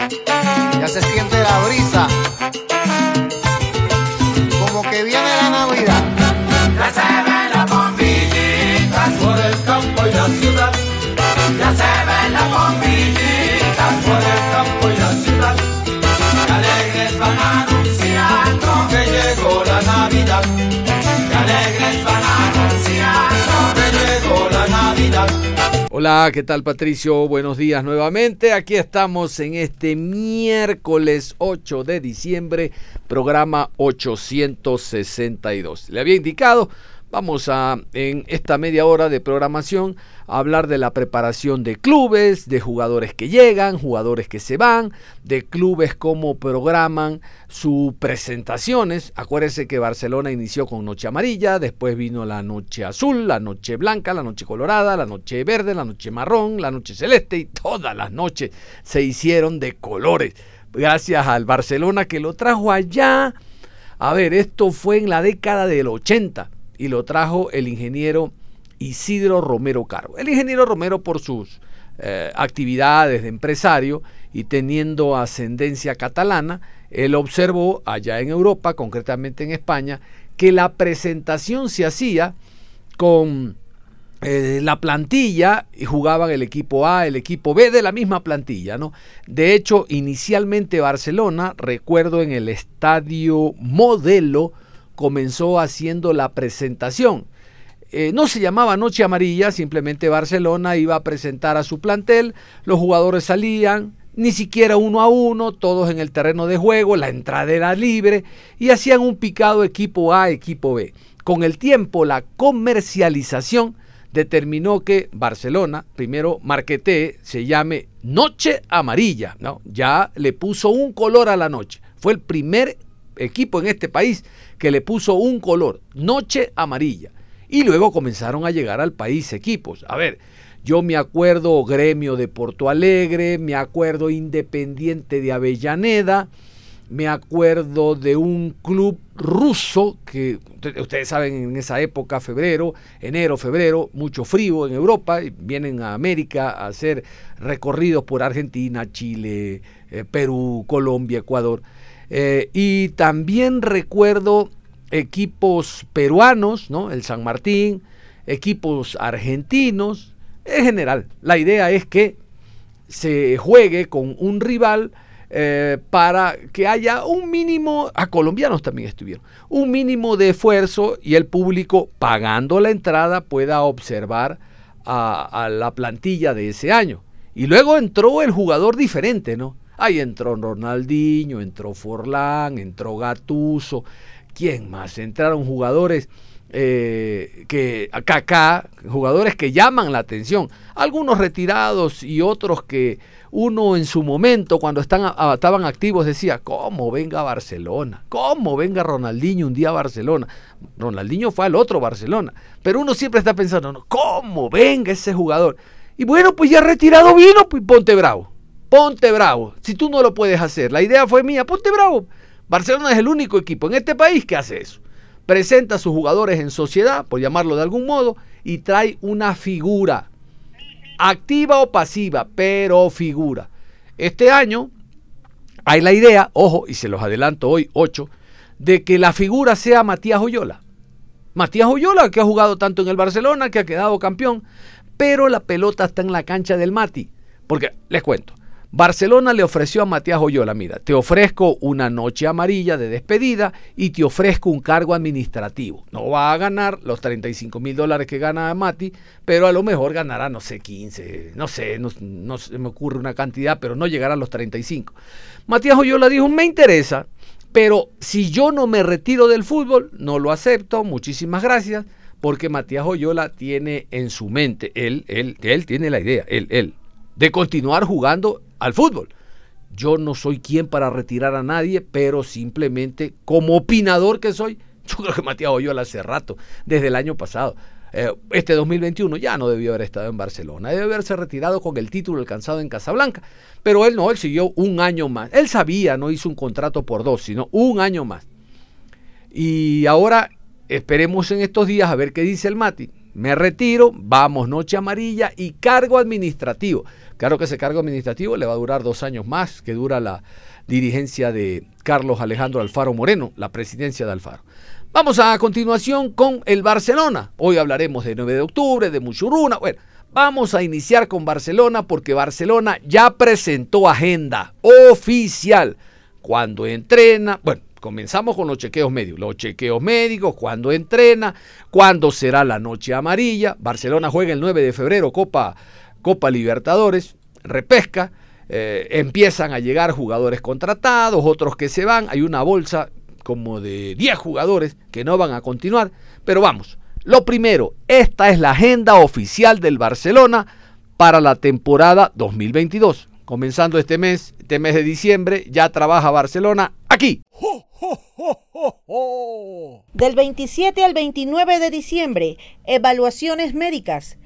Ya se siente la brisa. Como que viene la Navidad. Ya se ven las bombillitas por el campo y la ciudad. Ya se ven las bombillitas por el campo y la ciudad. Que alegres van anunciando que llegó la Navidad. Que alegres van anunciando que llegó la Navidad. Hola, ¿qué tal Patricio? Buenos días nuevamente. Aquí estamos en este miércoles 8 de diciembre, programa 862. Le había indicado, vamos a en esta media hora de programación a hablar de la preparación de clubes, de jugadores que llegan, jugadores que se van, de clubes cómo programan sus presentaciones. Acuérdense que Barcelona inició con Noche Amarilla, después vino la Noche Azul, la Noche Blanca, la Noche Colorada, la Noche Verde, la Noche Marrón, la Noche Celeste y todas las noches se hicieron de colores. Gracias al Barcelona que lo trajo allá. A ver, esto fue en la década del 80 y lo trajo el ingeniero Isidro Romero Caro. El ingeniero Romero por sus eh, actividades de empresario y teniendo ascendencia catalana, él observó allá en Europa, concretamente en España, que la presentación se hacía con eh, la plantilla y jugaban el equipo A, el equipo B de la misma plantilla, ¿no? De hecho, inicialmente Barcelona, recuerdo en el estadio Modelo, comenzó haciendo la presentación. Eh, no se llamaba Noche Amarilla, simplemente Barcelona iba a presentar a su plantel, los jugadores salían, ni siquiera uno a uno, todos en el terreno de juego, la entrada era libre y hacían un picado equipo A, equipo B. Con el tiempo, la comercialización determinó que Barcelona, primero Marqueté, se llame Noche Amarilla, ¿no? Ya le puso un color a la noche. Fue el primer equipo en este país que le puso un color, Noche Amarilla. Y luego comenzaron a llegar al país equipos. A ver, yo me acuerdo Gremio de Porto Alegre, me acuerdo Independiente de Avellaneda, me acuerdo de un club ruso que ustedes saben en esa época, febrero, enero, febrero, mucho frío en Europa, vienen a América a hacer recorridos por Argentina, Chile, eh, Perú, Colombia, Ecuador. Eh, y también recuerdo equipos peruanos, ¿no? El San Martín, equipos argentinos. En general, la idea es que se juegue con un rival eh, para que haya un mínimo, a colombianos también estuvieron, un mínimo de esfuerzo y el público pagando la entrada pueda observar a, la plantilla de ese año. Y luego entró el jugador diferente, ¿no? Ahí entró Ronaldinho, entró Forlán, entró Gatuso, ¿Quién más? Entraron jugadores eh, que acá, jugadores que llaman la atención. Algunos retirados y otros que uno en su momento, cuando están, estaban activos, decía, ¿cómo venga Barcelona? ¿Cómo venga Ronaldinho un día a Barcelona? Ronaldinho fue al otro Barcelona. Pero uno siempre está pensando, ¿cómo venga ese jugador? Y bueno, pues ya retirado vino, pues ponte bravo. Ponte bravo. Si tú no lo puedes hacer, la idea fue mía, ponte bravo. Barcelona es el único equipo en este país que hace eso. Presenta a sus jugadores en sociedad, por llamarlo de algún modo, y trae una figura, activa o pasiva, pero figura. Este año hay la idea, ojo, y se los adelanto hoy, 8, de que la figura sea Matías Oyola. Matías Oyola, que ha jugado tanto en el Barcelona, que ha quedado campeón, pero la pelota está en la cancha del Mati. Porque, les cuento, Barcelona le ofreció a Matías Oyola, mira, te ofrezco una noche amarilla de despedida y te ofrezco un cargo administrativo. No va a ganar los 35 mil dólares que gana Mati, pero a lo mejor ganará, no sé, 15, no sé, no, se me ocurre una cantidad, pero no llegará a los 35. Matías Oyola dijo, me interesa, pero si yo no me retiro del fútbol, no lo acepto, muchísimas gracias, porque Matías Oyola tiene en su mente, él, él, él tiene la idea, él, él, de continuar jugando al fútbol. Yo no soy quien para retirar a nadie, pero simplemente como opinador que soy, yo creo que Matías Oyola hace rato, desde el año pasado. Eh, este 2021 ya no debió haber estado en Barcelona, debe haberse retirado con el título alcanzado en Casablanca, pero él no, él siguió un año más. Él sabía, no hizo un contrato por dos, sino un año más. Y ahora esperemos en estos días a ver qué dice el Mati. Me retiro, vamos, noche amarilla y cargo administrativo. Claro que ese cargo administrativo le va a durar dos años más que dura la dirigencia de Carlos Alejandro Alfaro Moreno, la presidencia de Alfaro. Vamos a continuación con el Barcelona. Hoy hablaremos de 9 de octubre, de Muchuruna. Bueno, vamos a iniciar con Barcelona porque Barcelona ya presentó agenda oficial. Cuando entrena, bueno, comenzamos con los chequeos médicos. Los chequeos médicos, cuando entrena, cuándo será la noche amarilla. Barcelona juega el 9 de febrero Copa, Copa Libertadores, repesca. Eh, empiezan a llegar jugadores contratados, otros que se van. Hay una bolsa como de 10 jugadores que no van a continuar. Pero vamos, lo primero, esta es la agenda oficial del Barcelona para la temporada 2022. Comenzando este mes, este mes de diciembre, ya trabaja Barcelona aquí. Del 27 al 29 de diciembre, evaluaciones médicas.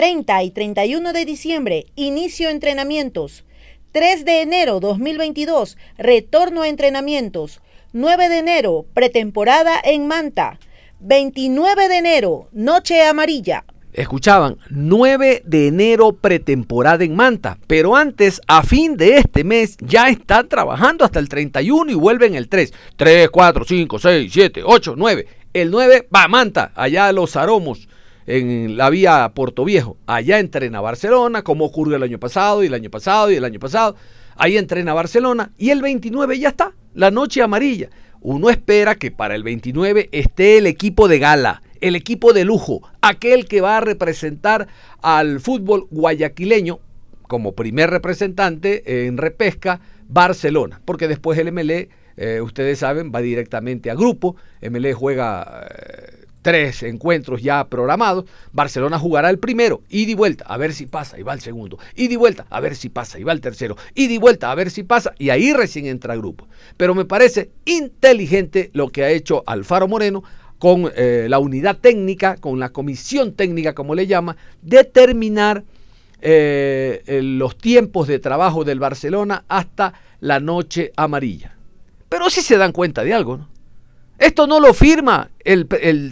30 y 31 de diciembre, inicio entrenamientos. 3 de enero 2022, retorno a entrenamientos. 9 de enero, pretemporada en Manta. 29 de enero, noche amarilla. Escuchaban, 9 de enero pretemporada en Manta, pero antes, a fin de este mes, ya están trabajando hasta el 31 y vuelven el 3. 3, 4, 5, 6, 7, 8, 9. El 9 va a Manta, allá a los aromos en la vía Puerto Viejo. Allá entrena Barcelona, como ocurrió el año pasado y el año pasado y el año pasado. Ahí entrena Barcelona y el 29 ya está, la noche amarilla. Uno espera que para el 29 esté el equipo de gala, el equipo de lujo, aquel que va a representar al fútbol guayaquileño como primer representante en repesca Barcelona, porque después el MLE, eh, ustedes saben, va directamente a grupo, MLE juega... Eh, tres encuentros ya programados. Barcelona jugará el primero, y y vuelta, a ver si pasa, y va el segundo. y y vuelta, a ver si pasa, y va el tercero. y y vuelta, a ver si pasa, y ahí recién entra grupo. Pero me parece inteligente lo que ha hecho Alfaro Moreno con eh, la unidad técnica, con la comisión técnica, como le llama, determinar eh, los tiempos de trabajo del Barcelona hasta la noche amarilla. Pero sí se dan cuenta de algo, ¿no? Esto no lo firma el,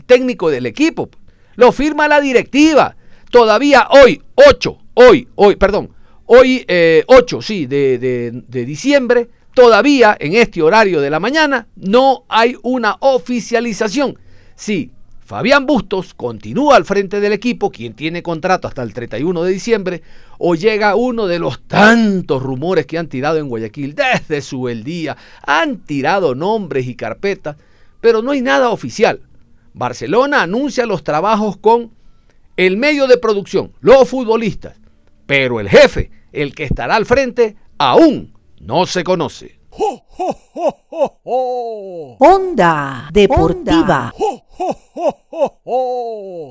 técnico del equipo, lo firma la directiva. Todavía hoy, 8, hoy, hoy, perdón, hoy 8, eh, sí, de, de diciembre, todavía en este horario de la mañana no hay una oficialización. Sí, Fabián Bustos continúa al frente del equipo, quien tiene contrato hasta el 31 de diciembre, o llega uno de los tantos rumores que han tirado en Guayaquil desde su el día, han tirado nombres y carpetas pero no hay nada oficial. Barcelona anuncia los trabajos con el medio de producción, los futbolistas, pero el jefe, el que estará al frente, aún no se conoce. Onda Deportiva.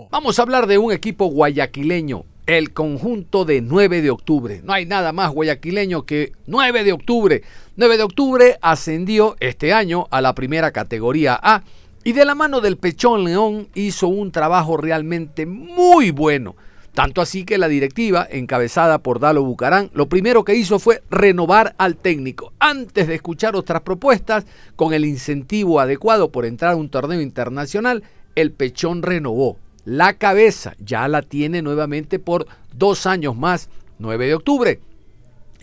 Vamos a hablar de un equipo guayaquileño, el conjunto de 9 de octubre. No hay nada más guayaquileño que 9 de octubre. 9 de octubre ascendió este año a la primera categoría A y de la mano del Pechón León hizo un trabajo realmente muy bueno. Tanto así que la directiva, encabezada por Dalo Bucarán, lo primero que hizo fue renovar al técnico. Antes de escuchar otras propuestas, con el incentivo adecuado por entrar a un torneo internacional, el Pechón renovó. La cabeza ya la tiene nuevamente por dos años más, 9 de octubre.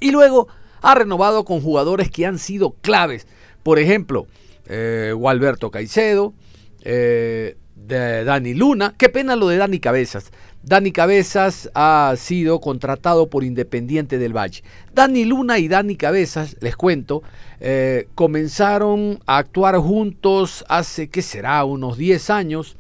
Y luego ha renovado con jugadores que han sido claves. Por ejemplo, eh, Gualberto Caicedo, eh, Dani Luna. Qué pena lo de Dani Cabezas. Dani Cabezas ha sido contratado por Independiente del Valle. Dani Luna y Dani Cabezas, les cuento, eh, comenzaron a actuar juntos hace, ¿qué será? Unos 10 años.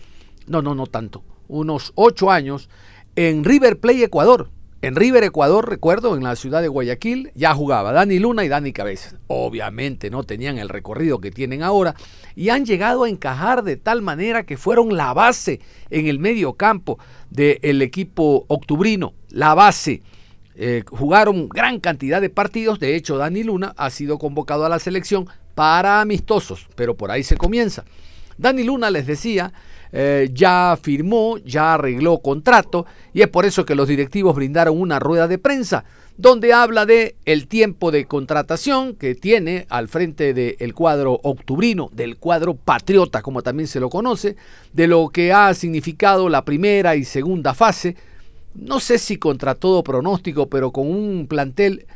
No, no, no tanto. Unos 8 años en River Plate Ecuador. En River, Ecuador, recuerdo, en la ciudad de Guayaquil, ya jugaba Dani Luna y Dani Cabezas. Obviamente no tenían el recorrido que tienen ahora y han llegado a encajar de tal manera que fueron la base en el medio campo del equipo octubrino. La base. Eh, jugaron gran cantidad de partidos. De hecho, Dani Luna ha sido convocado a la selección para amistosos, pero por ahí se comienza. Dani Luna les decía eh, ya firmó, ya arregló contrato y es por eso que los directivos brindaron una rueda de prensa donde habla de el tiempo de contratación que tiene al frente del cuadro octubrino, del cuadro patriota como también se lo conoce, de lo que ha significado la primera y segunda fase. No sé si contra todo pronóstico, pero con un plantel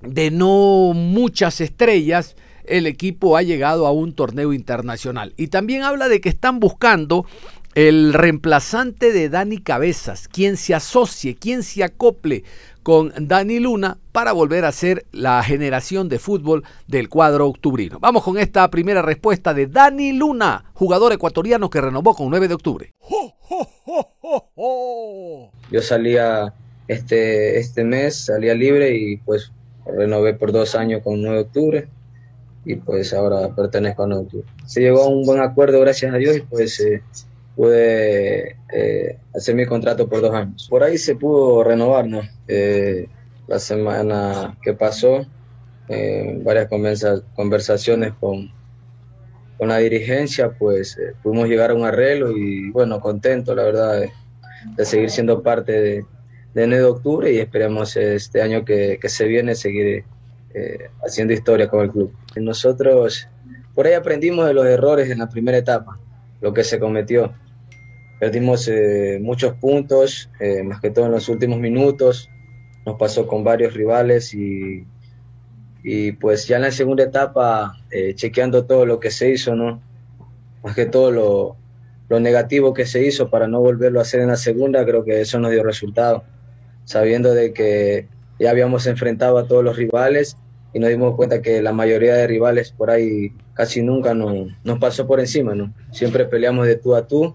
de no muchas estrellas, el equipo ha llegado a un torneo internacional. Y también habla de que están buscando el reemplazante de Dani Cabezas, quien se asocie, quien se acople con Dani Luna para volver a ser la generación de fútbol del cuadro octubrino. Vamos con esta primera respuesta de Dani Luna, jugador ecuatoriano que renovó con 9 de octubre. Yo salía este, este mes, salía libre y pues renové por dos años con 9 de octubre y pues ahora pertenezco a 9 de octubre. Se llegó a un buen acuerdo, gracias a Dios, y pues eh, pude eh, hacer mi contrato por dos años. Por ahí se pudo renovar, ¿no? Eh, la semana que pasó, eh, varias conversaciones con, con la dirigencia, pues pudimos llegar a un arreglo y bueno, contento, la verdad, de, seguir siendo parte de, de de octubre y esperemos este año que, que se viene seguir haciendo historia con el club. Nosotros por ahí aprendimos de los errores en la primera etapa, lo que se cometió. Perdimos eh, muchos puntos, eh, más que todo en los últimos minutos. Nos pasó con varios rivales y, y pues ya en la segunda etapa, eh, chequeando todo lo que se hizo, ¿no? Más que todo lo, lo negativo que se hizo para no volverlo a hacer en la segunda, creo que eso nos dio resultado. Sabiendo de que ya habíamos enfrentado a todos los rivales y nos dimos cuenta que la mayoría de rivales por ahí casi nunca nos, pasó por encima, ¿no? Siempre peleamos de tú a tú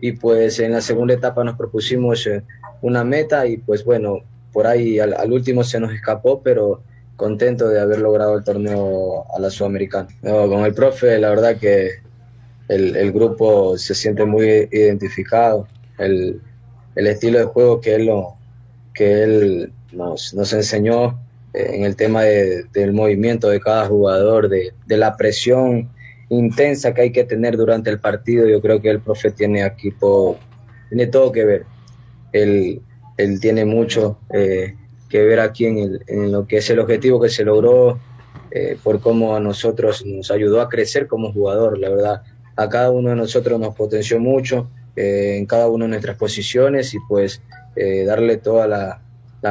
y pues en la segunda etapa nos propusimos eh, una meta y pues bueno, por ahí al, último se nos escapó, pero contento de haber logrado el torneo a la Sudamericana. con el profe, la verdad que el, grupo se siente muy identificado, el, el, estilo de juego que él, lo, que él nos, nos enseñó en el tema de, del movimiento de cada jugador, de, la presión intensa que hay que tener durante el partido. Yo creo que el profe tiene aquí tiene todo que ver. Él, él tiene mucho eh, que ver aquí en, en, lo que es el objetivo que se logró, eh, por cómo a nosotros nos ayudó a crecer como jugador. La verdad, a cada uno de nosotros nos potenció mucho eh, en cada una de nuestras posiciones y pues darle toda la,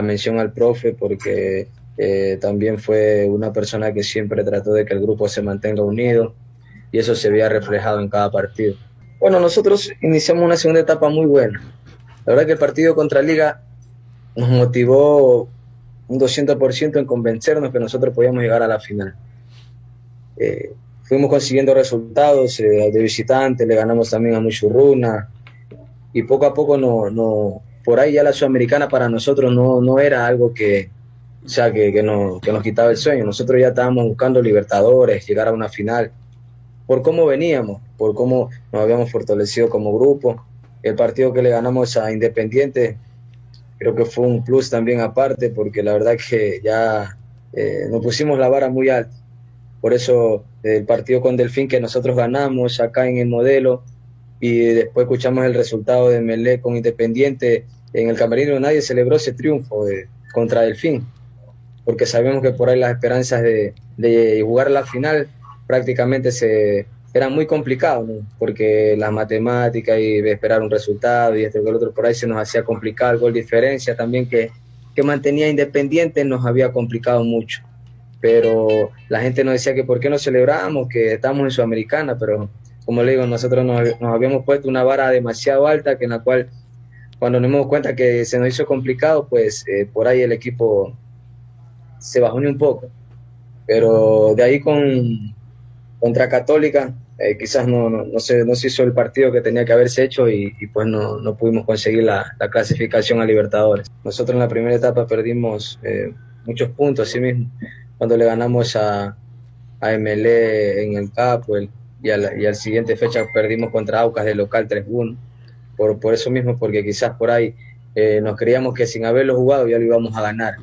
mención al profe porque también fue una persona que siempre trató de que el grupo se mantenga unido y eso se veía reflejado en cada partido. Bueno, nosotros iniciamos una segunda etapa muy buena. La verdad que el partido contra Liga nos motivó un 200% en convencernos que nosotros podíamos llegar a la final. Eh, fuimos consiguiendo resultados eh, de visitante, le ganamos también a Muchurruna y poco a poco no, no, por ahí ya la Sudamericana para nosotros no, no era algo que, o sea, que, que, no, que nos quitaba el sueño. Nosotros ya estábamos buscando Libertadores, llegar a una final por cómo veníamos, por cómo nos habíamos fortalecido como grupo. El partido que le ganamos a Independiente creo que fue un plus también aparte, porque la verdad que ya eh, nos pusimos la vara muy alta. Por eso el partido con Delfín que nosotros ganamos acá en el modelo y después escuchamos el resultado de Melé con Independiente, en el camerino nadie celebró ese triunfo contra Delfín, porque sabemos que por ahí las esperanzas de, de jugar la final prácticamente se, era muy complicado, porque las matemáticas y esperar un resultado y este y el otro por ahí se nos hacía complicado, el gol diferencia también que, que mantenía independiente nos había complicado mucho. Pero la gente nos decía que por qué no celebrábamos, que estamos en Sudamericana, pero como le digo, nosotros nos, nos habíamos puesto una vara demasiado alta que en la cual cuando nos dimos cuenta que se nos hizo complicado, pues eh, por ahí el equipo se bajó un poco. Pero de ahí con, contra Católica, eh, quizás no, no, no, se, no se hizo el partido que tenía que haberse hecho y, pues no, no, pudimos conseguir la, la, clasificación a Libertadores. Nosotros en la primera etapa perdimos eh, muchos puntos, así mismo, cuando le ganamos a, a en el CAP el, y, a la, y al siguiente fecha perdimos contra Aucas de local 3-1. Por, por eso mismo, porque quizás por ahí eh, nos creíamos que sin haberlo jugado ya lo íbamos a ganar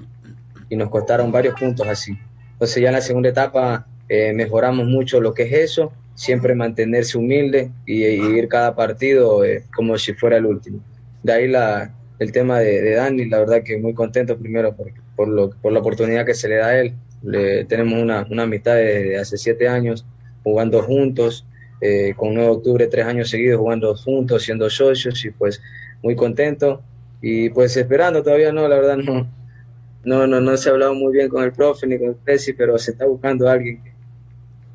y nos costaron varios puntos así. Entonces ya en la segunda etapa eh, mejoramos mucho lo que es eso, siempre mantenerse humilde y, ir cada partido eh, como si fuera el último. De ahí la, el tema de, de, Dani, la verdad que muy contento primero por, por, lo, por la oportunidad que se le da a él. Le, tenemos una, una amistad de, hace siete años jugando juntos, eh, con 9 de octubre tres años seguidos jugando juntos, siendo socios y pues muy contento. Y pues esperando, todavía no, la verdad no, no, no, no se ha hablado muy bien con el profe ni con el pero se está buscando a alguien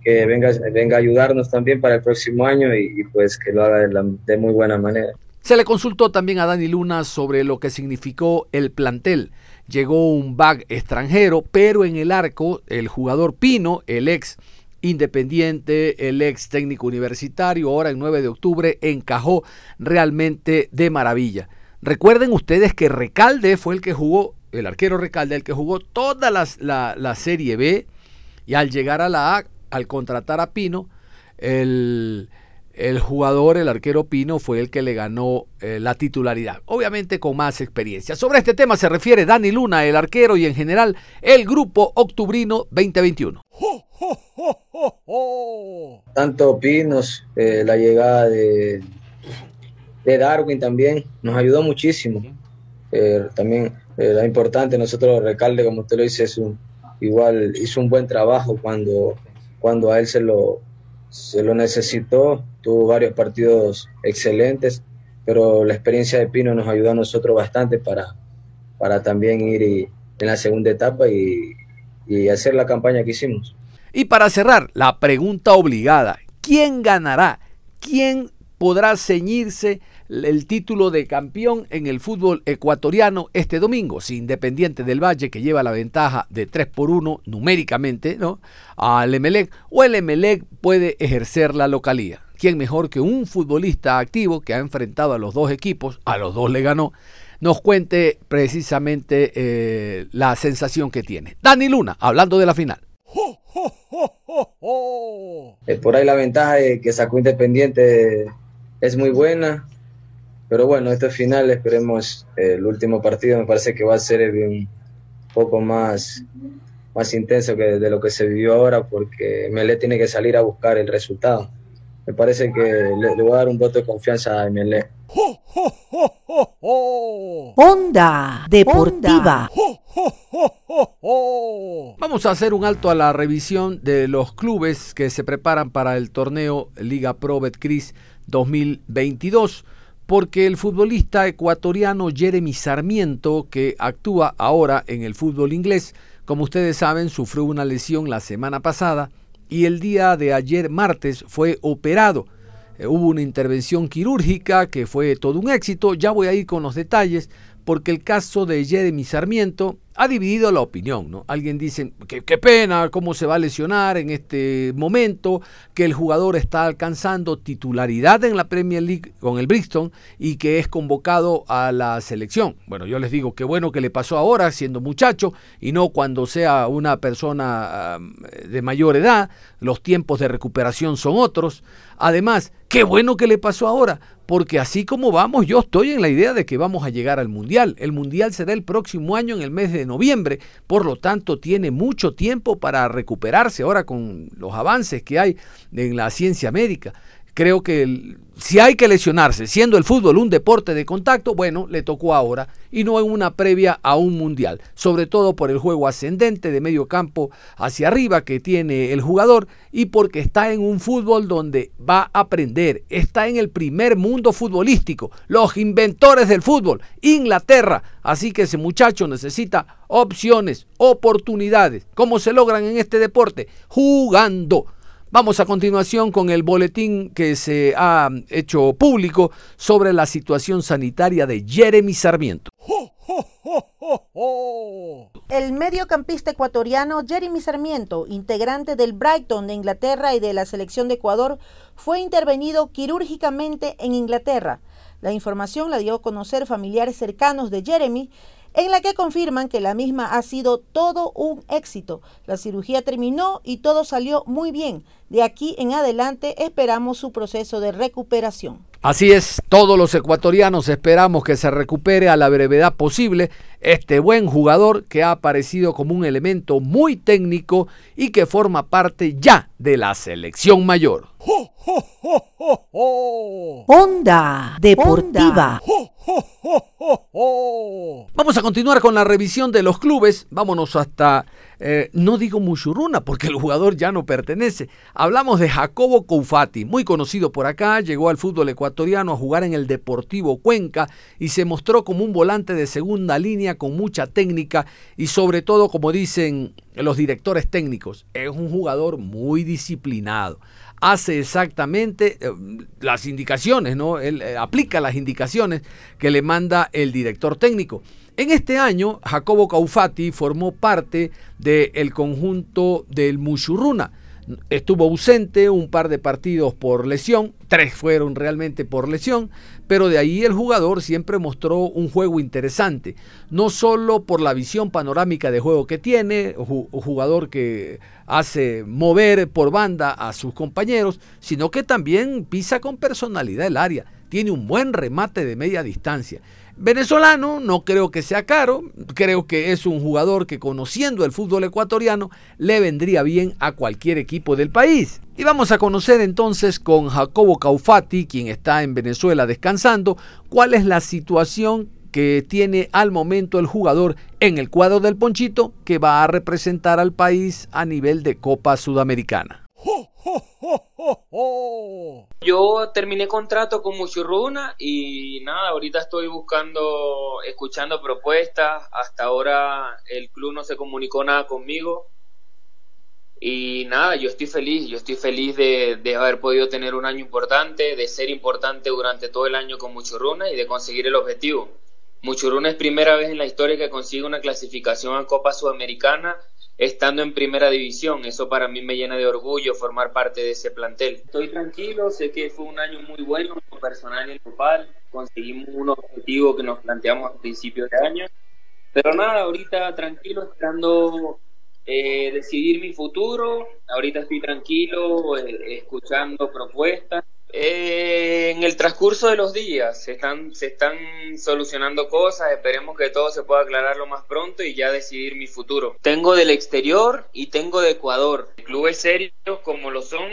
que, venga, venga a ayudarnos también para el próximo año y, pues que lo haga de, muy buena manera. Se le consultó también a Dani Luna sobre lo que significó el plantel. Llegó un back extranjero, pero en el arco el jugador Pino, el ex Independiente, el ex técnico universitario, ahora en 9 de octubre, encajó realmente de maravilla. Recuerden ustedes que Recalde fue el que jugó, el arquero Recalde, el que jugó toda la, Serie B y al llegar a la A, al contratar a Pino, el, jugador, el arquero Pino, fue el que le ganó eh, la titularidad, obviamente con más experiencia. Sobre este tema se refiere Dani Luna, el arquero y en general el grupo Octubrino 2021. Tanto Pinos, eh, la llegada de, de Darwin también nos ayudó muchísimo. Eh, también era importante, nosotros Recalde, como usted lo dice, es un, igual hizo un buen trabajo cuando, cuando a él se lo, se lo necesitó, tuvo varios partidos excelentes, pero la experiencia de Pino nos ayudó a nosotros bastante para, para también ir en la segunda etapa y, y hacer la campaña que hicimos. Y para cerrar, la pregunta obligada, ¿quién ganará? ¿Quién podrá ceñirse el título de campeón en el fútbol ecuatoriano este domingo? Si Independiente del Valle, que lleva la ventaja de 3 por 1 numéricamente, ¿no? Al Emelec, o el Emelec puede ejercer la localía. ¿Quién mejor que un futbolista activo que ha enfrentado a los dos equipos, a los dos le ganó, nos cuente precisamente eh, la sensación que tiene? Dani Luna, hablando de la final. Eh, por ahí la ventaja de que sacó Independiente es muy buena, pero bueno, este final esperemos eh, el último partido me parece que va a ser un poco más, más intenso que de lo que se vivió ahora porque Melé tiene que salir a buscar el resultado. Me parece que le, le voy a dar un voto de confianza a Melé. Onda Deportiva. Vamos a hacer un alto a la revisión de los clubes que se preparan para el torneo Liga Pro Betcris 2022 porque el futbolista ecuatoriano Jeremy Sarmiento, que actúa ahora en el fútbol inglés, como ustedes saben, sufrió una lesión la semana pasada y el día de ayer martes fue operado eh, hubo una intervención quirúrgica que fue todo un éxito. Ya voy a ir con los detalles porque el caso de Jeremy Sarmiento ha dividido la opinión. ¿no? Alguien dice que qué pena, cómo se va a lesionar en este momento, que el jugador está alcanzando titularidad en la Premier League con el Brixton y que es convocado a la selección. Bueno, yo les digo qué bueno que le pasó ahora siendo muchacho y no cuando sea una persona de mayor edad. Los tiempos de recuperación son otros. Además, qué bueno que le pasó ahora, porque así como vamos, yo estoy en la idea de que vamos a llegar al Mundial. El Mundial será el próximo año en el mes de noviembre, por lo tanto tiene mucho tiempo para recuperarse ahora con los avances que hay en la ciencia médica. Creo que si hay que lesionarse, siendo el fútbol un deporte de contacto, bueno, le tocó ahora y no en una previa a un mundial, sobre todo por el juego ascendente de medio campo hacia arriba que tiene el jugador y porque está en un fútbol donde va a aprender, está en el primer mundo futbolístico, los inventores del fútbol, Inglaterra, así que ese muchacho necesita opciones, oportunidades. ¿Cómo se logran en este deporte? Jugando Vamos a continuación con el boletín que se ha hecho público sobre la situación sanitaria de Jeremy Sarmiento. El mediocampista ecuatoriano Jeremy Sarmiento, integrante del Brighton de Inglaterra y de la selección de Ecuador, fue intervenido quirúrgicamente en Inglaterra. La información la dio a conocer familiares cercanos de Jeremy, en la que confirman que la misma ha sido todo un éxito. La cirugía terminó y todo salió muy bien. De aquí en adelante esperamos su proceso de recuperación. Así es, todos los ecuatorianos esperamos que se recupere a la brevedad posible este buen jugador que ha aparecido como un elemento muy técnico y que forma parte ya de la selección mayor. Onda Deportiva. Vamos a continuar con la revisión de los clubes. Vámonos hasta, eh, no digo Mushuruna, porque el jugador ya no pertenece. Hablamos de Jacobo Coufati, muy conocido por acá, llegó al fútbol ecuatoriano a jugar en el Deportivo Cuenca y se mostró como un volante de segunda línea con mucha técnica y sobre todo, como dicen los directores técnicos, es un jugador muy disciplinado hace exactamente eh, las indicaciones, ¿no? Él eh, aplica las indicaciones que le manda el director técnico. En este año, Jacobo Caufati formó parte del conjunto del Mushuruna estuvo ausente un par de partidos por lesión, tres fueron realmente por lesión, pero de ahí el jugador siempre mostró un juego interesante, no solo por la visión panorámica de juego que tiene, jugador que hace mover por banda a sus compañeros, sino que también pisa con personalidad el área, tiene un buen remate de media distancia venezolano, no creo que sea caro, creo que es un jugador que conociendo el fútbol ecuatoriano le vendría bien a cualquier equipo del país. Y vamos a conocer entonces con Jacobo Caufati, quien está en Venezuela descansando, cuál es la situación que tiene al momento el jugador en el cuadro del Ponchito que va a representar al país a nivel de Copa Sudamericana. Yo terminé contrato con Muchurruna y nada, ahorita estoy buscando, escuchando propuestas. Hasta ahora el club no se comunicó nada conmigo. Y nada, yo estoy feliz, yo estoy feliz de, haber podido tener un año importante, de ser importante durante todo el año con Muchurruna y de conseguir el objetivo. Muchurruna es primera vez en la historia que consigue una clasificación a Copa Sudamericana estando en primera división. Eso para mí me llena de orgullo formar parte de ese plantel. Estoy tranquilo, sé que fue un año muy bueno, personal y grupal. Conseguimos un objetivo que nos planteamos a principios de año. Pero nada, ahorita tranquilo, esperando eh, decidir mi futuro. Ahorita estoy tranquilo, eh, escuchando propuestas eh, en el transcurso de los días se están, se están solucionando cosas, esperemos que todo se pueda aclarar lo más pronto y ya decidir mi futuro. Tengo del exterior y tengo de Ecuador. Clubes serios como lo son,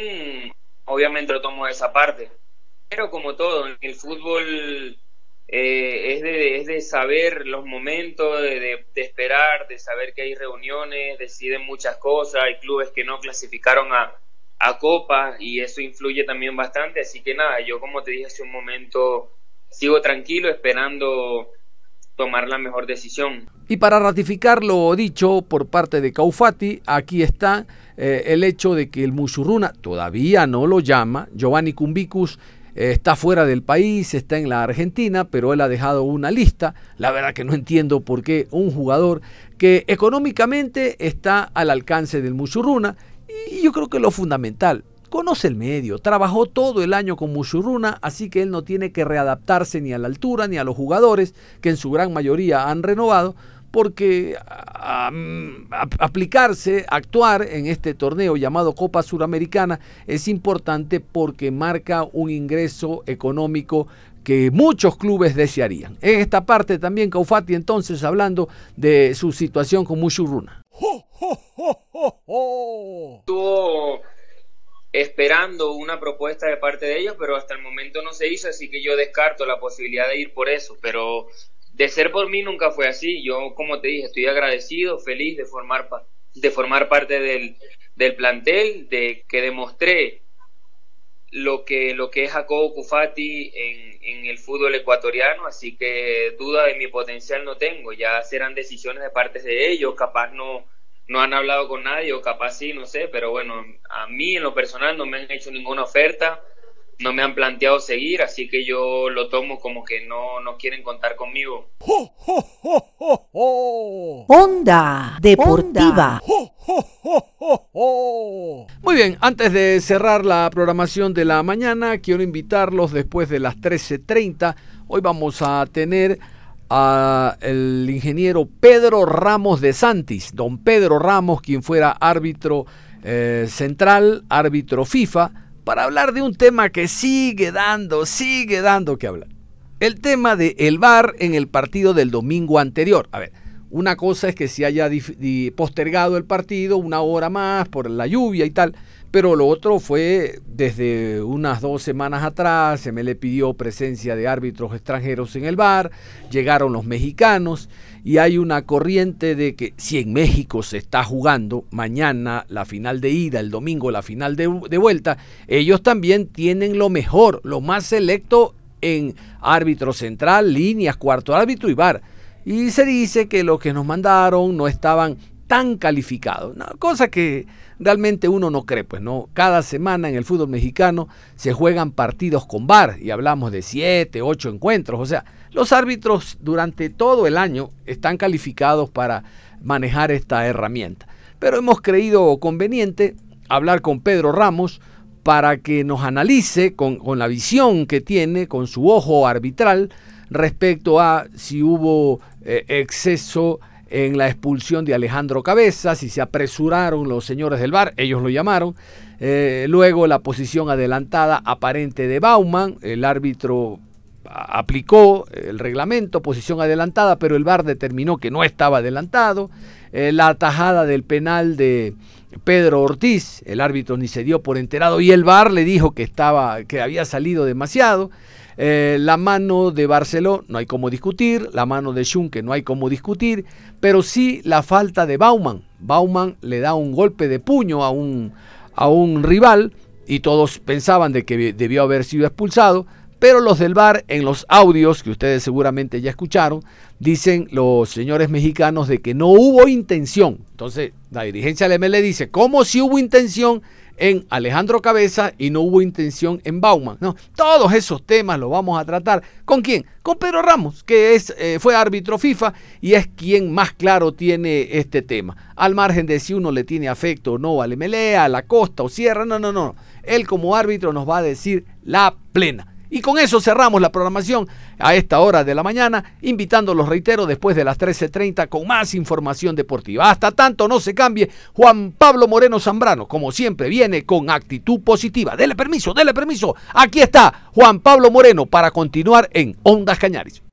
obviamente lo tomo de esa parte. Pero como todo, en el fútbol eh, es, de, es de saber los momentos, de, de, esperar, de saber que hay reuniones, deciden muchas cosas, hay clubes que no clasificaron a, a Copa y eso influye también bastante. Así que nada, yo como te dije hace un momento, sigo tranquilo esperando tomar la mejor decisión. Y para ratificar lo dicho por parte de Caufati, aquí está eh, el hecho de que el Musurruna todavía no lo llama, Giovanni Cumbicus eh, está fuera del país, está en la Argentina, pero él ha dejado una lista. La verdad que no entiendo por qué un jugador que económicamente está al alcance del Musurruna y yo creo que lo fundamental, conoce el medio, trabajó todo el año con Mushuruna, así que él no tiene que readaptarse ni a la altura ni a los jugadores, que en su gran mayoría han renovado, porque aplicarse, actuar en este torneo llamado Copa Suramericana es importante porque marca un ingreso económico que muchos clubes desearían. En esta parte también Caufati entonces hablando de su situación con Mushuruna. Estuvo esperando una propuesta de parte de ellos, pero hasta el momento no se hizo, así que yo descarto la posibilidad de ir por eso, pero de ser por mí nunca fue así. Yo, como te dije, estoy agradecido, feliz de formar, de formar parte del, del plantel, de que demostré lo que, lo que es Jacobo Cufati en, en el fútbol ecuatoriano, así que duda de mi potencial no tengo, ya serán decisiones de parte de ellos, capaz no, no han hablado con nadie o capaz sí, no sé, pero bueno, a mí en lo personal no me han hecho ninguna oferta, no me han planteado seguir, así que yo lo tomo como que no, no quieren contar conmigo. Onda Deportiva. Muy bien, antes de cerrar la programación de la mañana, quiero invitarlos después de las 13.30. Hoy vamos a tener el ingeniero Pedro Ramos de Santis, don Pedro Ramos, quien fuera árbitro eh, central, árbitro FIFA, para hablar de un tema que sigue dando, sigue dando que hablar. El tema de el VAR en el partido del domingo anterior. A ver, Una cosa es que se haya postergado el partido una hora más por la lluvia y tal, pero lo otro fue desde unas dos semanas atrás, se me le pidió presencia de árbitros extranjeros en el bar, llegaron los mexicanos y hay una corriente de que si en México se está jugando mañana la final de ida, el domingo la final de, de vuelta, ellos también tienen lo mejor, lo más selecto en árbitro central, líneas, cuarto árbitro y bar. Y se dice que los que nos mandaron no estaban tan calificados, cosa que realmente uno no cree, pues no. Cada semana en el fútbol mexicano se juegan partidos con VAR y hablamos de siete, ocho encuentros. O sea, los árbitros durante todo el año están calificados para manejar esta herramienta. Pero hemos creído conveniente hablar con Pedro Ramos para que nos analice con, la visión que tiene, con su ojo arbitral, respecto a si hubo eh, exceso en la expulsión de Alejandro Cabezas y se apresuraron los señores del bar, ellos lo llamaron. Eh, luego la posición adelantada aparente de Bauman, el árbitro aplicó el reglamento, posición adelantada, pero el VAR determinó que no estaba adelantado. Eh, la atajada del penal de Pedro Ortiz, el árbitro ni se dio por enterado y el VAR le dijo que estaba, que había salido demasiado. Eh, la mano de Barceló no hay como discutir, la mano de Schunke no hay como discutir, pero sí la falta de Bauman. Bauman le da un golpe de puño a un, a un rival y todos pensaban de que debió haber sido expulsado, pero los del VAR en los audios que ustedes seguramente ya escucharon, dicen los señores mexicanos de que no hubo intención. Entonces, la dirigencia del ML dice, ¿cómo si hubo intención en Alejandro Cabeza y no hubo intención en Bauman. No, todos esos temas los vamos a tratar. ¿Con quién? Con Pedro Ramos, que es, eh, fue árbitro FIFA y es quien más claro tiene este tema. Al margen de si uno le tiene afecto o no al Melea, a la Costa o Sierra, no, no, no. Él como árbitro nos va a decir la plena. Y con eso cerramos la programación a esta hora de la mañana, invitándolos, reitero, después de las 13.30 con más información deportiva. Hasta tanto no se cambie, Juan Pablo Moreno Zambrano, como siempre, viene con actitud positiva. Dele permiso, dele permiso. Aquí está Juan Pablo Moreno para continuar en Ondas Cañaris.